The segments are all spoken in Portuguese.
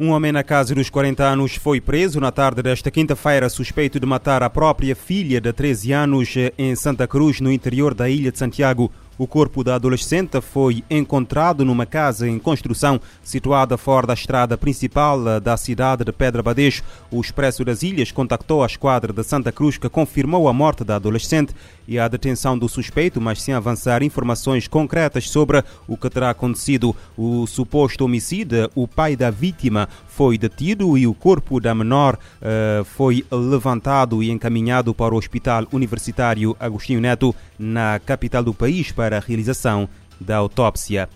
Um homem na casa dos 40 anos foi preso na tarde desta quinta-feira suspeito de matar a própria filha de 13 anos em Santa Cruz, no interior da ilha de Santiago. O corpo da adolescente foi encontrado numa casa em construção situada fora da estrada principal da cidade de Pedra Badejo. O Expresso das Ilhas contactou a esquadra de Santa Cruz que confirmou a morte da adolescente e a detenção do suspeito, mas sem avançar informações concretas sobre o que terá acontecido. O suposto homicida, o pai da vítima, foi detido e o corpo da menor uh, foi levantado e encaminhado para o Hospital Universitário Agostinho Neto, na capital do país, para a realização da autópsia.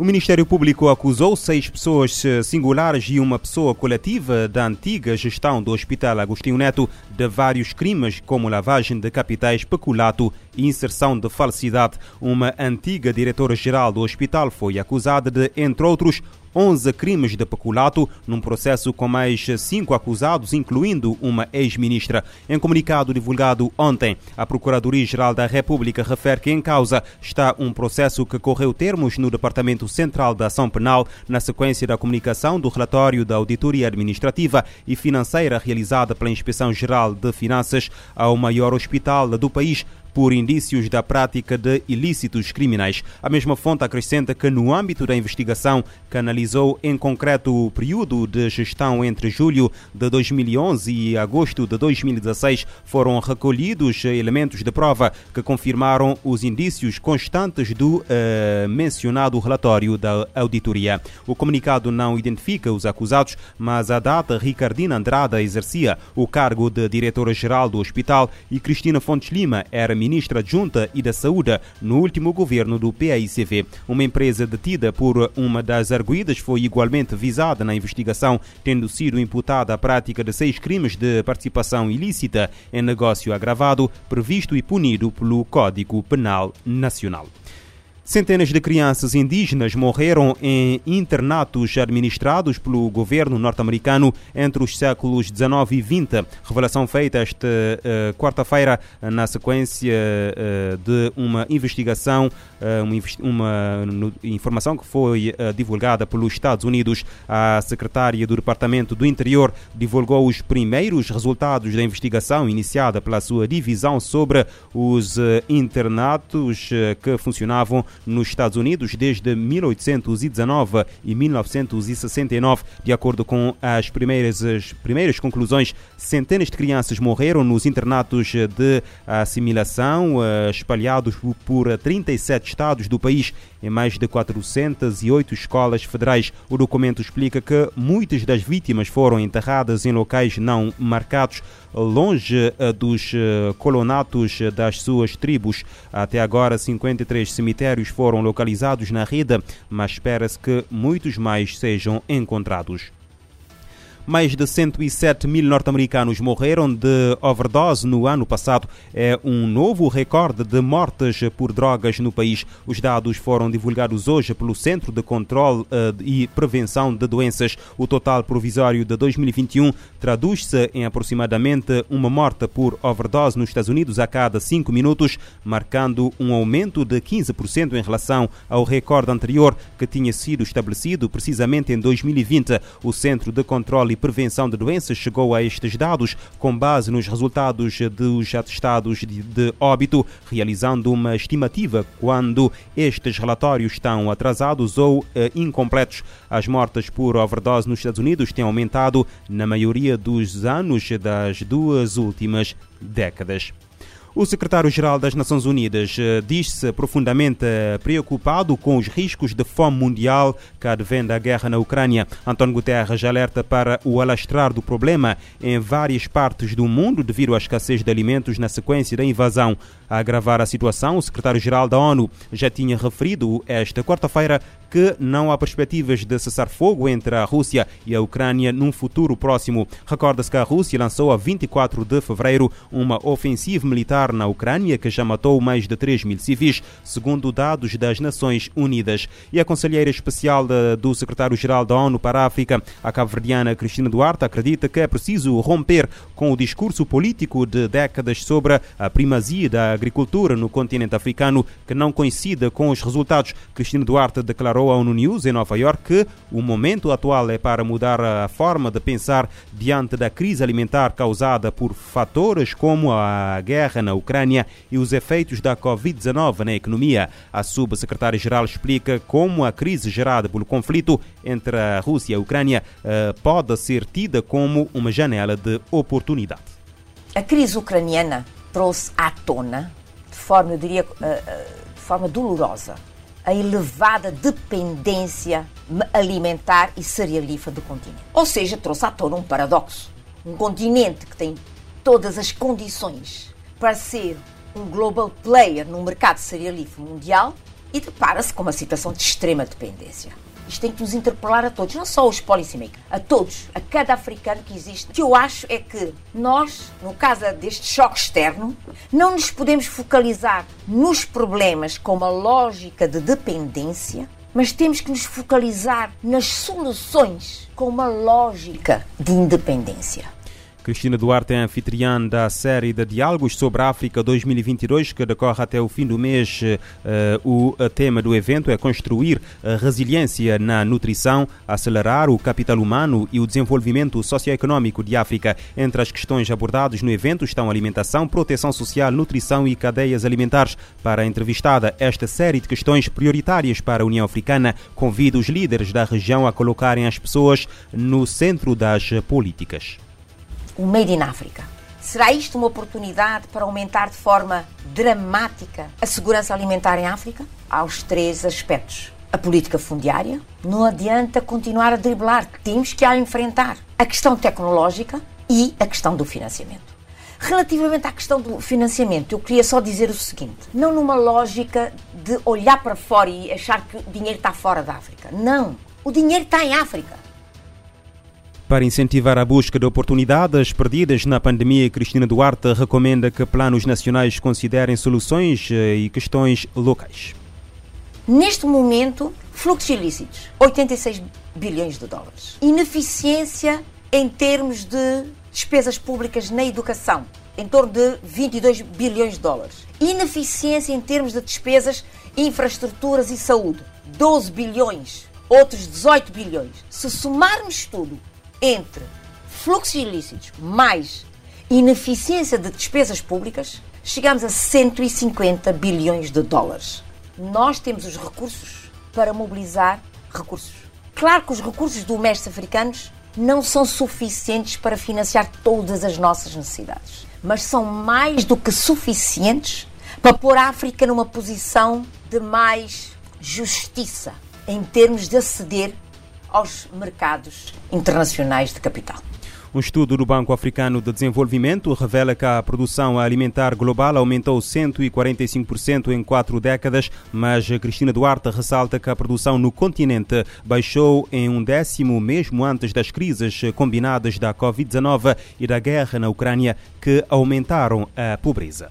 O Ministério Público acusou seis pessoas singulares e uma pessoa coletiva da antiga gestão do Hospital Agostinho Neto de vários crimes, como lavagem de capitais, peculato inserção de falsidade. Uma antiga diretora-geral do hospital foi acusada de, entre outros, 11 crimes de peculato, num processo com mais cinco acusados, incluindo uma ex-ministra. Em comunicado divulgado ontem, a Procuradoria-Geral da República refere que em causa está um processo que correu termos no Departamento Central da Ação Penal, na sequência da comunicação do relatório da Auditoria Administrativa e Financeira realizada pela Inspeção Geral de Finanças ao maior hospital do país, por indícios da prática de ilícitos criminais. A mesma fonte acrescenta que, no âmbito da investigação que analisou em concreto o período de gestão entre julho de 2011 e agosto de 2016, foram recolhidos elementos de prova que confirmaram os indícios constantes do uh, mencionado relatório da auditoria. O comunicado não identifica os acusados, mas a data Ricardina Andrada exercia o cargo de diretora-geral do hospital e Cristina Fontes Lima era ministra adjunta e da Saúde no último governo do PAICV. Uma empresa detida por uma das arguídas foi igualmente visada na investigação, tendo sido imputada a prática de seis crimes de participação ilícita em negócio agravado, previsto e punido pelo Código Penal Nacional. Centenas de crianças indígenas morreram em internatos administrados pelo governo norte-americano entre os séculos XIX e XX. Revelação feita esta uh, quarta-feira na sequência uh, de uma investigação, uh, uma, uma informação que foi divulgada pelos Estados Unidos. A secretária do Departamento do Interior divulgou os primeiros resultados da investigação iniciada pela sua divisão sobre os internatos que funcionavam nos Estados Unidos desde 1819 e 1969. De acordo com as primeiras, as primeiras conclusões, centenas de crianças morreram nos internatos de assimilação espalhados por 37 estados do país em mais de 408 escolas federais. O documento explica que muitas das vítimas foram enterradas em locais não marcados, longe dos colonatos das suas tribos. Até agora, 53 cemitérios foram localizados na rede, mas espera-se que muitos mais sejam encontrados. Mais de 107 mil norte-americanos morreram de overdose no ano passado. É um novo recorde de mortes por drogas no país. Os dados foram divulgados hoje pelo Centro de Controle e Prevenção de Doenças. O total provisório de 2021 traduz-se em aproximadamente uma morte por overdose nos Estados Unidos a cada 5 minutos, marcando um aumento de 15% em relação ao recorde anterior que tinha sido estabelecido precisamente em 2020. O Centro de Controle e Prevenção de Doenças chegou a estes dados com base nos resultados dos atestados de, de óbito, realizando uma estimativa quando estes relatórios estão atrasados ou eh, incompletos. As mortes por overdose nos Estados Unidos têm aumentado na maioria dos anos das duas últimas décadas. O secretário-geral das Nações Unidas diz-se profundamente preocupado com os riscos de fome mundial que advém da guerra na Ucrânia. António Guterres alerta para o alastrar do problema em várias partes do mundo devido à escassez de alimentos na sequência da invasão. A agravar a situação, o secretário-geral da ONU já tinha referido esta quarta-feira que não há perspectivas de cessar fogo entre a Rússia e a Ucrânia num futuro próximo. Recorda-se que a Rússia lançou a 24 de fevereiro uma ofensiva militar na Ucrânia que já matou mais de 3 mil civis, segundo dados das Nações Unidas. E a conselheira especial do secretário-geral da ONU para a África, a cabo-verdiana Cristina Duarte, acredita que é preciso romper com o discurso político de décadas sobre a primazia da agricultura no continente africano, que não coincide com os resultados. Cristina Duarte declarou declarou à ONU News em Nova York que o momento atual é para mudar a forma de pensar diante da crise alimentar causada por fatores como a guerra na Ucrânia e os efeitos da Covid-19 na economia. A subsecretária-geral explica como a crise gerada pelo conflito entre a Rússia e a Ucrânia eh, pode ser tida como uma janela de oportunidade. A crise ucraniana trouxe à tona, de forma, eu diria, eh, eh, de forma dolorosa, a elevada dependência alimentar e cerealífera do continente. Ou seja, trouxe à tona um paradoxo. Um continente que tem todas as condições para ser um global player no mercado cerealífero mundial e depara-se com uma situação de extrema dependência. Isto tem que nos interpelar a todos, não só os policymakers, a todos, a cada africano que existe. O que eu acho é que nós, no caso deste choque externo, não nos podemos focalizar nos problemas com uma lógica de dependência, mas temos que nos focalizar nas soluções com uma lógica de independência. Cristina Duarte é anfitriã da série de diálogos sobre a África 2022, que decorre até o fim do mês. Uh, o tema do evento é construir a resiliência na nutrição, acelerar o capital humano e o desenvolvimento socioeconômico de África. Entre as questões abordadas no evento estão alimentação, proteção social, nutrição e cadeias alimentares. Para a entrevistada, esta série de questões prioritárias para a União Africana convida os líderes da região a colocarem as pessoas no centro das políticas o Made in Africa. Será isto uma oportunidade para aumentar de forma dramática a segurança alimentar em África? Há os três aspectos. A política fundiária, não adianta continuar a driblar, temos que a enfrentar. A questão tecnológica e a questão do financiamento. Relativamente à questão do financiamento, eu queria só dizer o seguinte: não numa lógica de olhar para fora e achar que o dinheiro está fora da África. Não. O dinheiro está em África. Para incentivar a busca de oportunidades perdidas na pandemia, Cristina Duarte recomenda que planos nacionais considerem soluções eh, e questões locais. Neste momento, fluxos ilícitos, 86 bilhões de dólares. Ineficiência em termos de despesas públicas na educação, em torno de 22 bilhões de dólares. Ineficiência em termos de despesas, infraestruturas e saúde, 12 bilhões, outros 18 bilhões. Se somarmos tudo, entre fluxos ilícitos mais ineficiência de despesas públicas, chegamos a 150 bilhões de dólares. Nós temos os recursos para mobilizar recursos. Claro que os recursos do mestre africanos não são suficientes para financiar todas as nossas necessidades, mas são mais do que suficientes para pôr a África numa posição de mais justiça em termos de aceder aos mercados internacionais de capital. Um estudo do Banco Africano de Desenvolvimento revela que a produção alimentar global aumentou 145% em quatro décadas, mas Cristina Duarte ressalta que a produção no continente baixou em um décimo, mesmo antes das crises combinadas da Covid-19 e da guerra na Ucrânia, que aumentaram a pobreza.